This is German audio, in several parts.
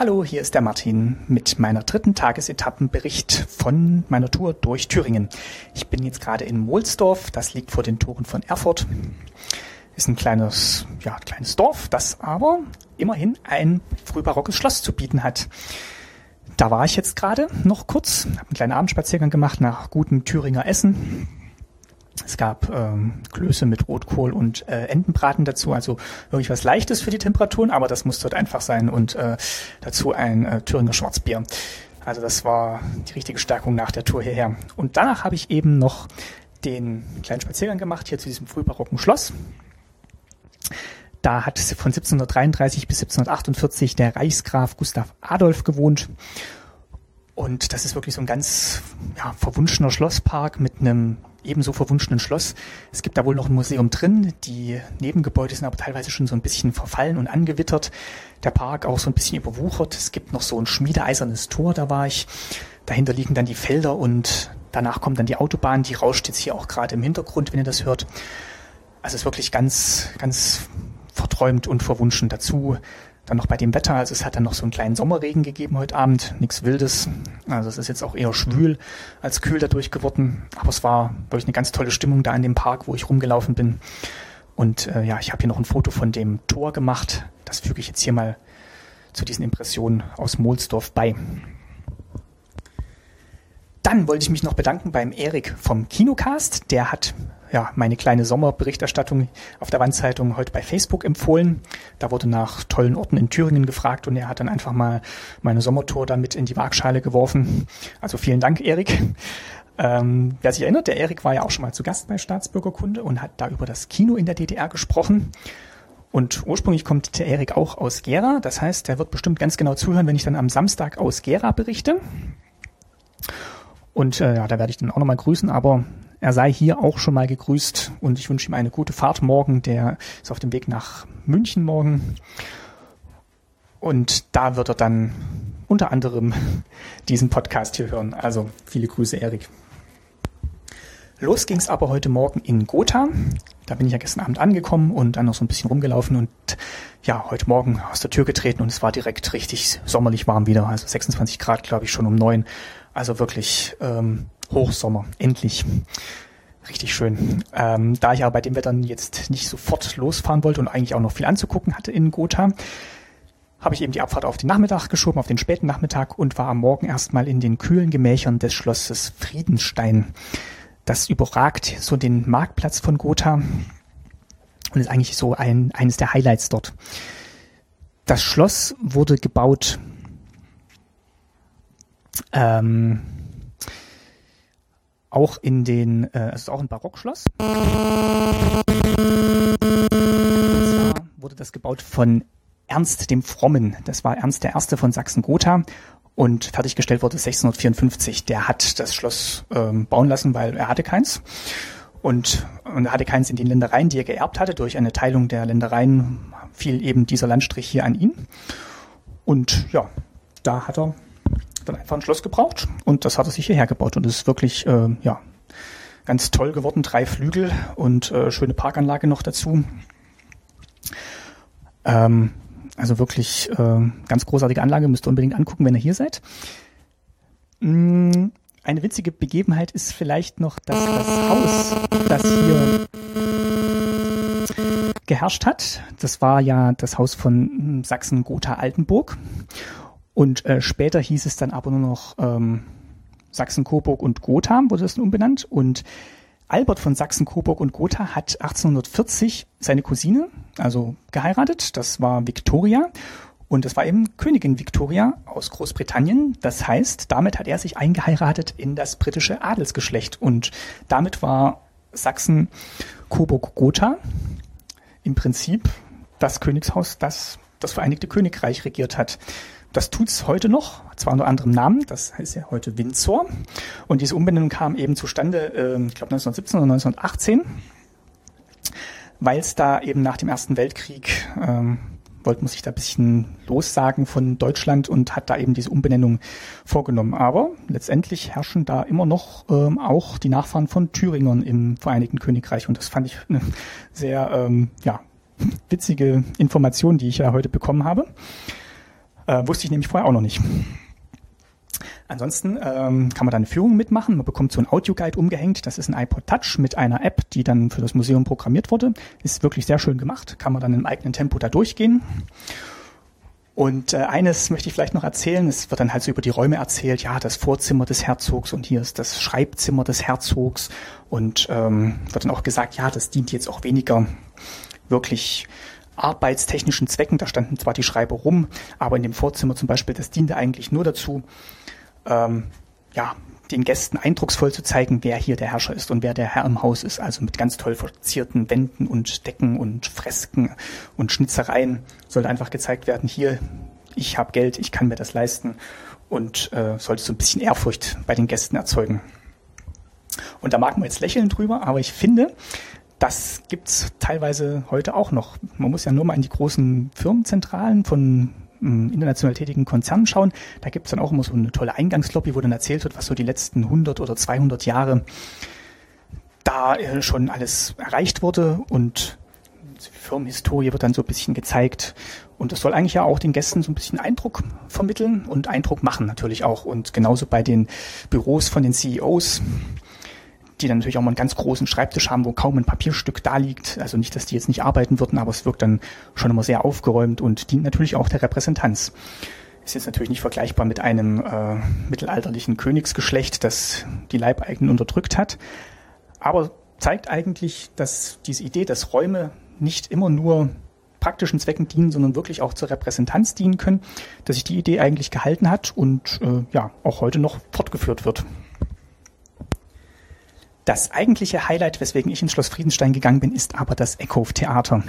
Hallo, hier ist der Martin mit meiner dritten Tagesetappenbericht von meiner Tour durch Thüringen. Ich bin jetzt gerade in Mohlsdorf, das liegt vor den Toren von Erfurt. Ist ein kleines, ja, kleines Dorf, das aber immerhin ein frühbarockes Schloss zu bieten hat. Da war ich jetzt gerade noch kurz, habe einen kleinen Abendspaziergang gemacht nach gutem Thüringer Essen es gab ähm, Klöße mit Rotkohl und äh, Entenbraten dazu, also wirklich was Leichtes für die Temperaturen, aber das muss dort einfach sein und äh, dazu ein äh, Thüringer Schwarzbier. Also das war die richtige Stärkung nach der Tour hierher. Und danach habe ich eben noch den kleinen Spaziergang gemacht hier zu diesem frühbarocken Schloss. Da hat von 1733 bis 1748 der Reichsgraf Gustav Adolf gewohnt. Und das ist wirklich so ein ganz ja, verwunschener Schlosspark mit einem ebenso verwunschenen Schloss. Es gibt da wohl noch ein Museum drin. Die Nebengebäude sind aber teilweise schon so ein bisschen verfallen und angewittert. Der Park auch so ein bisschen überwuchert. Es gibt noch so ein schmiedeeisernes Tor, da war ich. Dahinter liegen dann die Felder und danach kommt dann die Autobahn. Die rauscht jetzt hier auch gerade im Hintergrund, wenn ihr das hört. Also es ist wirklich ganz, ganz verträumt und verwunschen. Dazu dann noch bei dem Wetter, also es hat dann noch so einen kleinen Sommerregen gegeben heute Abend, nichts Wildes. Also es ist jetzt auch eher schwül als kühl dadurch geworden. Aber es war wirklich eine ganz tolle Stimmung da in dem Park, wo ich rumgelaufen bin. Und äh, ja, ich habe hier noch ein Foto von dem Tor gemacht. Das füge ich jetzt hier mal zu diesen Impressionen aus Mohlsdorf bei. Dann wollte ich mich noch bedanken beim Erik vom Kinocast. Der hat ja, meine kleine Sommerberichterstattung auf der Wandzeitung heute bei Facebook empfohlen. Da wurde nach tollen Orten in Thüringen gefragt und er hat dann einfach mal meine Sommertour damit in die Waagschale geworfen. Also vielen Dank, Erik. Ähm, wer sich erinnert, der Erik war ja auch schon mal zu Gast bei Staatsbürgerkunde und hat da über das Kino in der DDR gesprochen. Und ursprünglich kommt der Erik auch aus Gera. Das heißt, er wird bestimmt ganz genau zuhören, wenn ich dann am Samstag aus Gera berichte. Und äh, ja, da werde ich dann auch nochmal grüßen, aber er sei hier auch schon mal gegrüßt und ich wünsche ihm eine gute Fahrt morgen. Der ist auf dem Weg nach München morgen. Und da wird er dann unter anderem diesen Podcast hier hören. Also viele Grüße, Erik. Los ging es aber heute Morgen in Gotha. Da bin ich ja gestern Abend angekommen und dann noch so ein bisschen rumgelaufen und ja, heute Morgen aus der Tür getreten und es war direkt richtig sommerlich warm wieder. Also 26 Grad, glaube ich, schon um neun. Also wirklich ähm, Hochsommer, endlich. Richtig schön. Ähm, da ich aber bei dem Wetter jetzt nicht sofort losfahren wollte und eigentlich auch noch viel anzugucken hatte in Gotha, habe ich eben die Abfahrt auf den Nachmittag geschoben, auf den späten Nachmittag und war am Morgen erstmal in den kühlen Gemächern des Schlosses Friedenstein. Das überragt so den Marktplatz von Gotha und ist eigentlich so ein, eines der Highlights dort. Das Schloss wurde gebaut ähm, auch in den, äh, es ist auch ein Barockschloss. Und zwar wurde das gebaut von Ernst dem Frommen. Das war Ernst der Erste von Sachsen-Gotha und fertiggestellt wurde 1654. Der hat das Schloss ähm, bauen lassen, weil er hatte keins. Und, und hatte keins in den Ländereien, die er geerbt hatte. Durch eine Teilung der Ländereien fiel eben dieser Landstrich hier an ihn. Und ja, da hat er dann einfach ein Schloss gebraucht und das hat er sich hierher gebaut und es ist wirklich, äh, ja, ganz toll geworden. Drei Flügel und äh, schöne Parkanlage noch dazu. Ähm, also wirklich äh, ganz großartige Anlage, müsst ihr unbedingt angucken, wenn ihr hier seid. Mm, eine witzige Begebenheit ist vielleicht noch, dass das Haus, das hier geherrscht hat, das war ja das Haus von Sachsen-Gotha-Altenburg. Und äh, später hieß es dann aber nur noch ähm, Sachsen-Coburg und Gotha, wurde das dann umbenannt. Und Albert von Sachsen-Coburg und Gotha hat 1840 seine Cousine, also geheiratet. Das war Victoria. Und das war eben Königin Victoria aus Großbritannien. Das heißt, damit hat er sich eingeheiratet in das britische Adelsgeschlecht. Und damit war Sachsen-Coburg-Gotha im Prinzip das Königshaus, das das Vereinigte Königreich regiert hat. Das tut's heute noch, zwar unter anderem Namen, das heißt ja heute Windsor. Und diese Umbenennung kam eben zustande, äh, ich glaube 1917 oder 1918, weil es da eben nach dem Ersten Weltkrieg ähm, wollte man sich da ein bisschen lossagen von Deutschland und hat da eben diese Umbenennung vorgenommen. Aber letztendlich herrschen da immer noch ähm, auch die Nachfahren von Thüringern im Vereinigten Königreich. Und das fand ich eine sehr ähm, ja, witzige Information, die ich ja heute bekommen habe. Äh, wusste ich nämlich vorher auch noch nicht. Ansonsten ähm, kann man da eine Führung mitmachen. Man bekommt so ein Audioguide umgehängt. Das ist ein iPod Touch mit einer App, die dann für das Museum programmiert wurde. Ist wirklich sehr schön gemacht. Kann man dann im eigenen Tempo da durchgehen. Und äh, eines möchte ich vielleicht noch erzählen. Es wird dann halt so über die Räume erzählt. Ja, das Vorzimmer des Herzogs und hier ist das Schreibzimmer des Herzogs. Und ähm, wird dann auch gesagt, ja, das dient jetzt auch weniger wirklich arbeitstechnischen Zwecken. Da standen zwar die Schreiber rum, aber in dem Vorzimmer zum Beispiel, das diente eigentlich nur dazu, ähm, ja, den Gästen eindrucksvoll zu zeigen, wer hier der Herrscher ist und wer der Herr im Haus ist. Also mit ganz toll verzierten Wänden und Decken und Fresken und Schnitzereien sollte einfach gezeigt werden, hier, ich habe Geld, ich kann mir das leisten und äh, sollte so ein bisschen Ehrfurcht bei den Gästen erzeugen. Und da mag man jetzt lächeln drüber, aber ich finde, das gibt's teilweise heute auch noch. Man muss ja nur mal in die großen Firmenzentralen von international tätigen Konzernen schauen, da gibt es dann auch immer so eine tolle Eingangslobby, wo dann erzählt wird, was so die letzten 100 oder 200 Jahre da äh, schon alles erreicht wurde. Und die Firmenhistorie wird dann so ein bisschen gezeigt. Und das soll eigentlich ja auch den Gästen so ein bisschen Eindruck vermitteln und Eindruck machen natürlich auch. Und genauso bei den Büros von den CEOs die dann natürlich auch mal einen ganz großen Schreibtisch haben, wo kaum ein Papierstück da liegt. Also nicht, dass die jetzt nicht arbeiten würden, aber es wirkt dann schon immer sehr aufgeräumt und dient natürlich auch der Repräsentanz. Ist jetzt natürlich nicht vergleichbar mit einem äh, mittelalterlichen Königsgeschlecht, das die Leibeigenen unterdrückt hat, aber zeigt eigentlich, dass diese Idee, dass Räume nicht immer nur praktischen Zwecken dienen, sondern wirklich auch zur Repräsentanz dienen können, dass sich die Idee eigentlich gehalten hat und äh, ja auch heute noch fortgeführt wird. Das eigentliche Highlight, weswegen ich ins Schloss Friedenstein gegangen bin, ist aber das Eckhof Theater.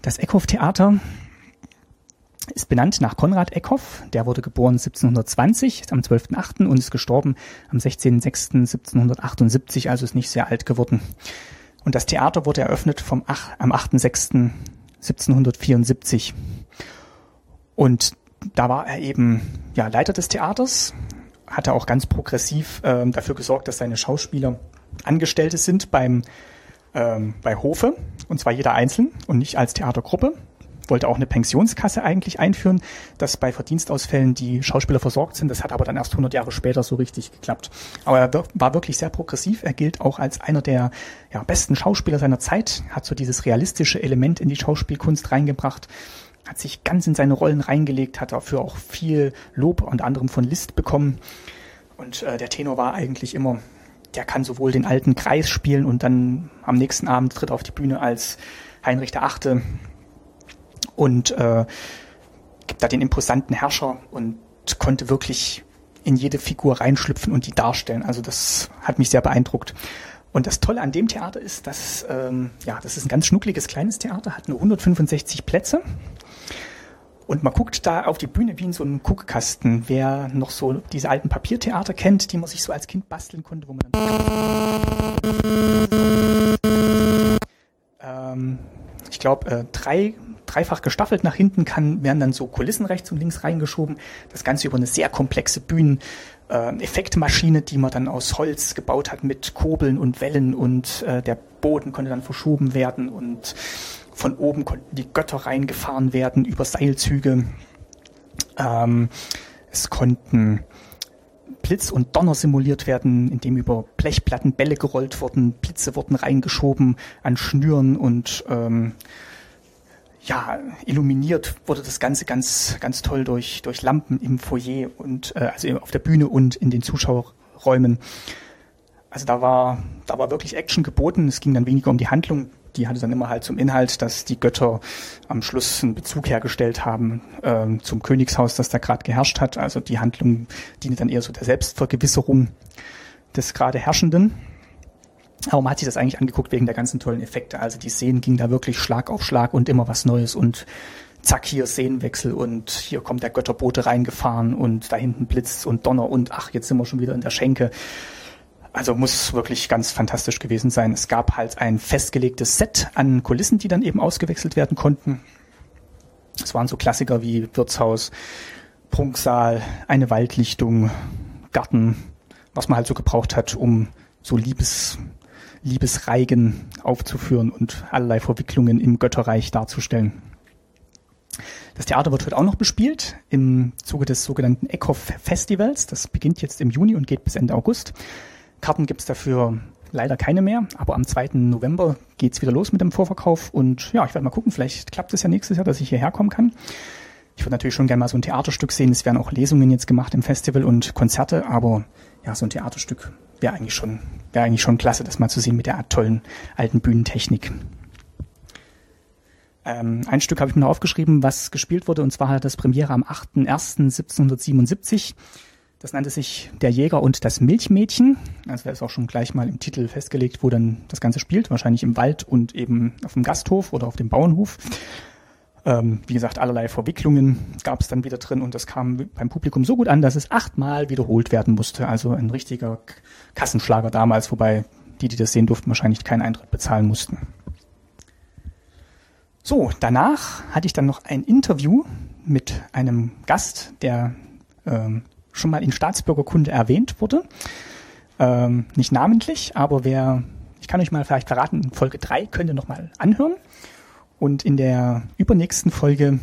Das Eckhof Theater ist benannt nach Konrad Eckhoff. Der wurde geboren 1720 am 12.8. und ist gestorben am 16.06.1778, also ist nicht sehr alt geworden. Und das Theater wurde eröffnet vom ach, am 8.06.1774. Und da war er eben ja, Leiter des Theaters hat er auch ganz progressiv äh, dafür gesorgt, dass seine Schauspieler Angestellte sind beim ähm, bei Hofe und zwar jeder einzeln und nicht als Theatergruppe. Wollte auch eine Pensionskasse eigentlich einführen, dass bei Verdienstausfällen die Schauspieler versorgt sind. Das hat aber dann erst 100 Jahre später so richtig geklappt. Aber er war wirklich sehr progressiv. Er gilt auch als einer der ja, besten Schauspieler seiner Zeit. Hat so dieses realistische Element in die Schauspielkunst reingebracht hat sich ganz in seine Rollen reingelegt, hat dafür auch viel Lob unter anderem von Liszt bekommen. Und äh, der Tenor war eigentlich immer, der kann sowohl den alten Kreis spielen und dann am nächsten Abend tritt auf die Bühne als Heinrich der Achte und äh, gibt da den imposanten Herrscher und konnte wirklich in jede Figur reinschlüpfen und die darstellen. Also das hat mich sehr beeindruckt. Und das Tolle an dem Theater ist, dass ähm, ja, das ist ein ganz schnuckliges kleines Theater, hat nur 165 Plätze und man guckt da auf die Bühne wie in so einem Guckkasten. Wer noch so diese alten Papiertheater kennt, die man sich so als Kind basteln konnte, wo man dann ähm, ich glaube, äh, drei, dreifach gestaffelt nach hinten kann, werden dann so Kulissen rechts und links reingeschoben. Das Ganze über eine sehr komplexe Bühnen, äh, Effektmaschine, die man dann aus Holz gebaut hat mit Kurbeln und Wellen und äh, der Boden konnte dann verschoben werden und von oben konnten die Götter reingefahren werden über Seilzüge. Ähm, es konnten Blitz und Donner simuliert werden, indem über Blechplatten Bälle gerollt wurden, Blitze wurden reingeschoben an Schnüren und ähm, ja, illuminiert wurde das Ganze ganz, ganz toll durch, durch Lampen im Foyer und äh, also auf der Bühne und in den Zuschauerräumen. Also da war, da war wirklich Action geboten. Es ging dann weniger um die Handlung die hatte dann immer halt zum Inhalt, dass die Götter am Schluss einen Bezug hergestellt haben ähm, zum Königshaus, das da gerade geherrscht hat. Also die Handlung diente dann eher so der Selbstvergewisserung des gerade Herrschenden. Man hat sich das eigentlich angeguckt wegen der ganzen tollen Effekte. Also die Szenen gingen da wirklich Schlag auf Schlag und immer was Neues und zack, hier Szenenwechsel und hier kommt der Götterbote reingefahren und da hinten blitzt und Donner und ach, jetzt sind wir schon wieder in der Schenke. Also muss wirklich ganz fantastisch gewesen sein. Es gab halt ein festgelegtes Set an Kulissen, die dann eben ausgewechselt werden konnten. Es waren so Klassiker wie Wirtshaus, Prunksaal, eine Waldlichtung, Garten, was man halt so gebraucht hat, um so Liebes, Liebesreigen aufzuführen und allerlei Verwicklungen im Götterreich darzustellen. Das Theater wird heute auch noch bespielt im Zuge des sogenannten Eckhoff Festivals. Das beginnt jetzt im Juni und geht bis Ende August. Karten gibt's dafür leider keine mehr, aber am 2. November geht's wieder los mit dem Vorverkauf und ja, ich werde mal gucken, vielleicht klappt es ja nächstes Jahr, dass ich hierher kommen kann. Ich würde natürlich schon gerne mal so ein Theaterstück sehen. Es werden auch Lesungen jetzt gemacht im Festival und Konzerte, aber ja, so ein Theaterstück wäre eigentlich schon, wäre eigentlich schon klasse, das mal zu sehen mit der tollen alten Bühnentechnik. Ähm, ein Stück habe ich mir noch aufgeschrieben, was gespielt wurde, und zwar hat das Premiere am 8.1.1777. Das nannte sich Der Jäger und das Milchmädchen. Also da ist auch schon gleich mal im Titel festgelegt, wo dann das Ganze spielt. Wahrscheinlich im Wald und eben auf dem Gasthof oder auf dem Bauernhof. Ähm, wie gesagt, allerlei Verwicklungen gab es dann wieder drin und das kam beim Publikum so gut an, dass es achtmal wiederholt werden musste. Also ein richtiger Kassenschlager damals, wobei die, die das sehen durften, wahrscheinlich keinen Eintritt bezahlen mussten. So, danach hatte ich dann noch ein Interview mit einem Gast, der ähm, schon mal in Staatsbürgerkunde erwähnt wurde. Ähm, nicht namentlich, aber wer, ich kann euch mal vielleicht verraten, Folge 3 könnt ihr nochmal anhören. Und in der übernächsten Folge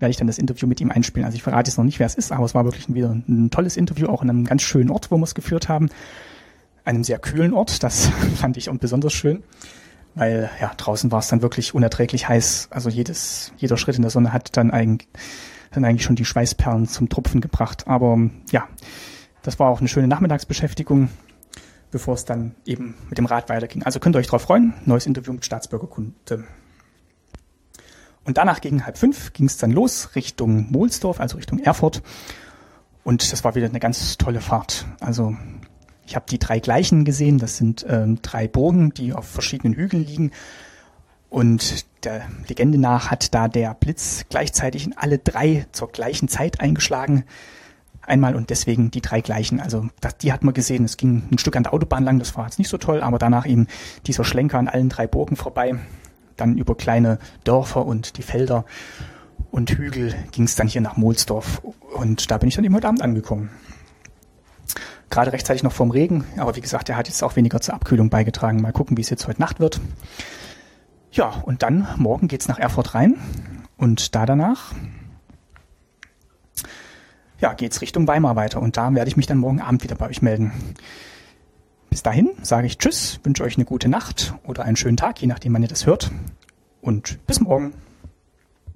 werde ich dann das Interview mit ihm einspielen. Also ich verrate jetzt noch nicht, wer es ist, aber es war wirklich wieder ein tolles Interview, auch in einem ganz schönen Ort, wo wir es geführt haben. Einem sehr kühlen Ort, das fand ich auch besonders schön weil ja, draußen war es dann wirklich unerträglich heiß. Also jedes, jeder Schritt in der Sonne hat dann eigentlich, dann eigentlich schon die Schweißperlen zum Tropfen gebracht. Aber ja, das war auch eine schöne Nachmittagsbeschäftigung, bevor es dann eben mit dem Rad weiterging. Also könnt ihr euch drauf freuen. Neues Interview mit Staatsbürgerkunde. Und danach gegen halb fünf ging es dann los Richtung Mohlsdorf, also Richtung Erfurt. Und das war wieder eine ganz tolle Fahrt. Also ich habe die drei gleichen gesehen. Das sind ähm, drei Burgen, die auf verschiedenen Hügeln liegen. Und der Legende nach hat da der Blitz gleichzeitig in alle drei zur gleichen Zeit eingeschlagen. Einmal und deswegen die drei gleichen. Also das, die hat man gesehen. Es ging ein Stück an der Autobahn lang, das war jetzt nicht so toll, aber danach eben dieser Schlenker an allen drei Burgen vorbei. Dann über kleine Dörfer und die Felder und Hügel ging es dann hier nach Mohlsdorf. Und da bin ich dann eben heute Abend angekommen. Gerade rechtzeitig noch vorm Regen, aber wie gesagt, er hat jetzt auch weniger zur Abkühlung beigetragen. Mal gucken, wie es jetzt heute Nacht wird. Ja, und dann morgen geht's nach Erfurt rein und da danach ja, geht's Richtung Weimar weiter und da werde ich mich dann morgen Abend wieder bei euch melden. Bis dahin sage ich Tschüss, wünsche euch eine gute Nacht oder einen schönen Tag, je nachdem wann ihr das hört und bis morgen.